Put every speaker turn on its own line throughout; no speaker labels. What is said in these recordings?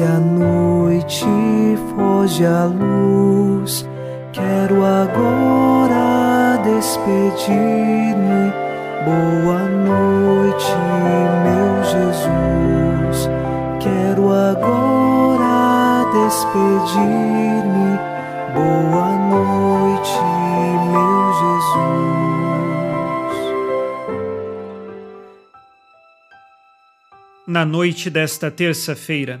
Desce a noite, foge a luz. Quero agora despedir-me. Boa noite, meu Jesus. Quero agora despedir-me. Boa noite, meu Jesus.
Na noite desta terça-feira,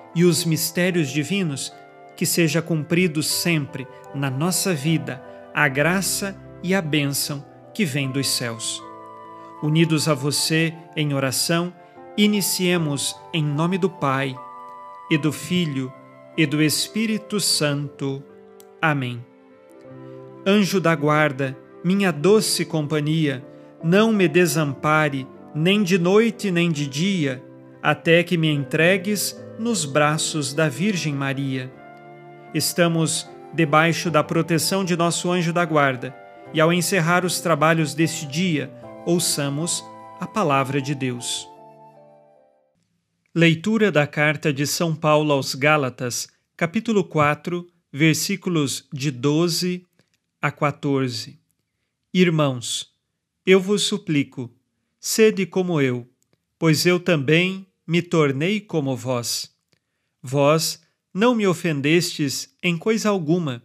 e os mistérios divinos, que seja cumprido sempre na nossa vida a graça e a bênção que vem dos céus. Unidos a você em oração, iniciemos em nome do Pai, e do Filho, e do Espírito Santo. Amém. Anjo da guarda, minha doce companhia, não me desampare, nem de noite nem de dia, até que me entregues nos braços da Virgem Maria. Estamos debaixo da proteção de nosso anjo da guarda, e ao encerrar os trabalhos deste dia, ouçamos a palavra de Deus. Leitura da carta de São Paulo aos Gálatas, capítulo 4, versículos de 12 a 14. Irmãos, eu vos suplico, sede como eu, pois eu também me tornei como vós. Vós não me ofendestes em coisa alguma.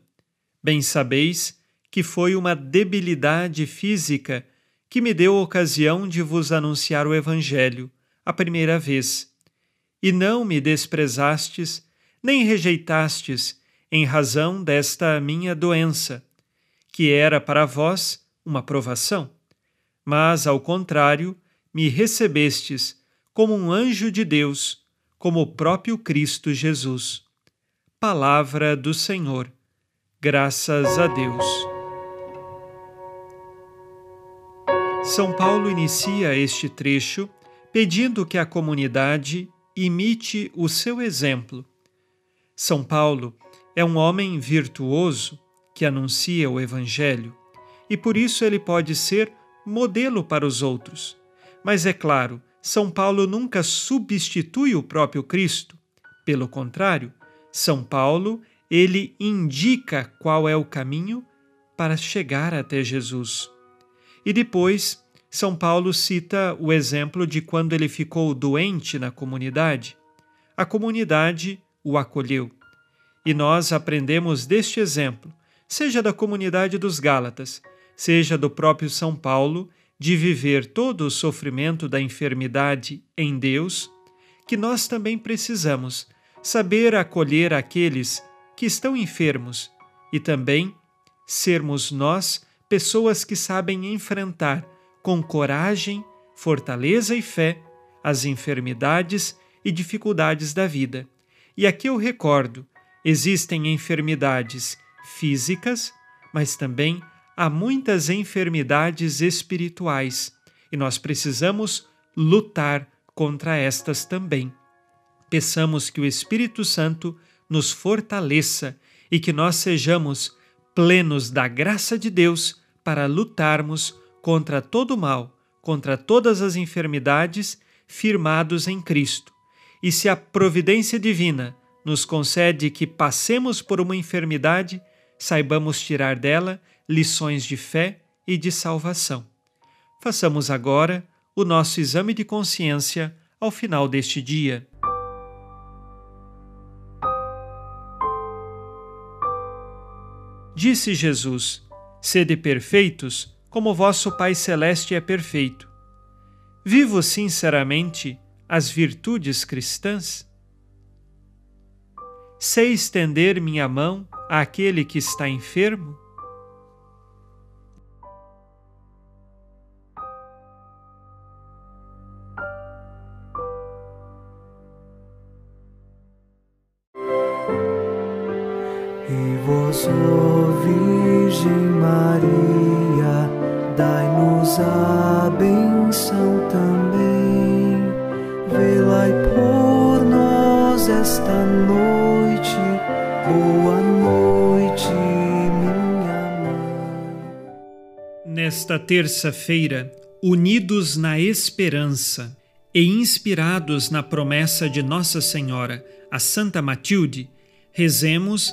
Bem sabeis que foi uma debilidade física que me deu ocasião de vos anunciar o Evangelho a primeira vez. E não me desprezastes, nem rejeitastes em razão desta minha doença, que era para vós uma provação. Mas, ao contrário, me recebestes como um anjo de Deus, como o próprio Cristo Jesus. Palavra do Senhor. Graças a Deus. São Paulo inicia este trecho pedindo que a comunidade imite o seu exemplo. São Paulo é um homem virtuoso que anuncia o Evangelho e por isso ele pode ser modelo para os outros. Mas é claro, São Paulo nunca substitui o próprio Cristo. Pelo contrário, são Paulo, ele indica qual é o caminho para chegar até Jesus. E depois, São Paulo cita o exemplo de quando ele ficou doente na comunidade. A comunidade o acolheu. E nós aprendemos deste exemplo, seja da comunidade dos Gálatas, seja do próprio São Paulo, de viver todo o sofrimento da enfermidade em Deus, que nós também precisamos saber acolher aqueles que estão enfermos e também sermos nós pessoas que sabem enfrentar com coragem, fortaleza e fé as enfermidades e dificuldades da vida. E aqui eu recordo: existem enfermidades físicas, mas também há muitas enfermidades espirituais e nós precisamos lutar contra estas também peçamos que o Espírito Santo nos fortaleça e que nós sejamos plenos da graça de Deus para lutarmos contra todo o mal, contra todas as enfermidades, firmados em Cristo. E se a providência divina nos concede que passemos por uma enfermidade, saibamos tirar dela lições de fé e de salvação. Façamos agora o nosso exame de consciência ao final deste dia. Disse Jesus: Sede perfeitos, como vosso Pai Celeste é perfeito. Vivo sinceramente as virtudes cristãs? Sei estender minha mão àquele que está enfermo?
Virgem Maria, dai-nos a benção também. Por nós esta noite. Boa noite, minha mãe.
Nesta terça-feira, unidos na esperança e inspirados na promessa de Nossa Senhora, a Santa Matilde, rezemos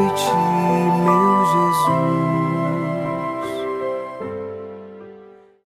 noite, meu Jesus.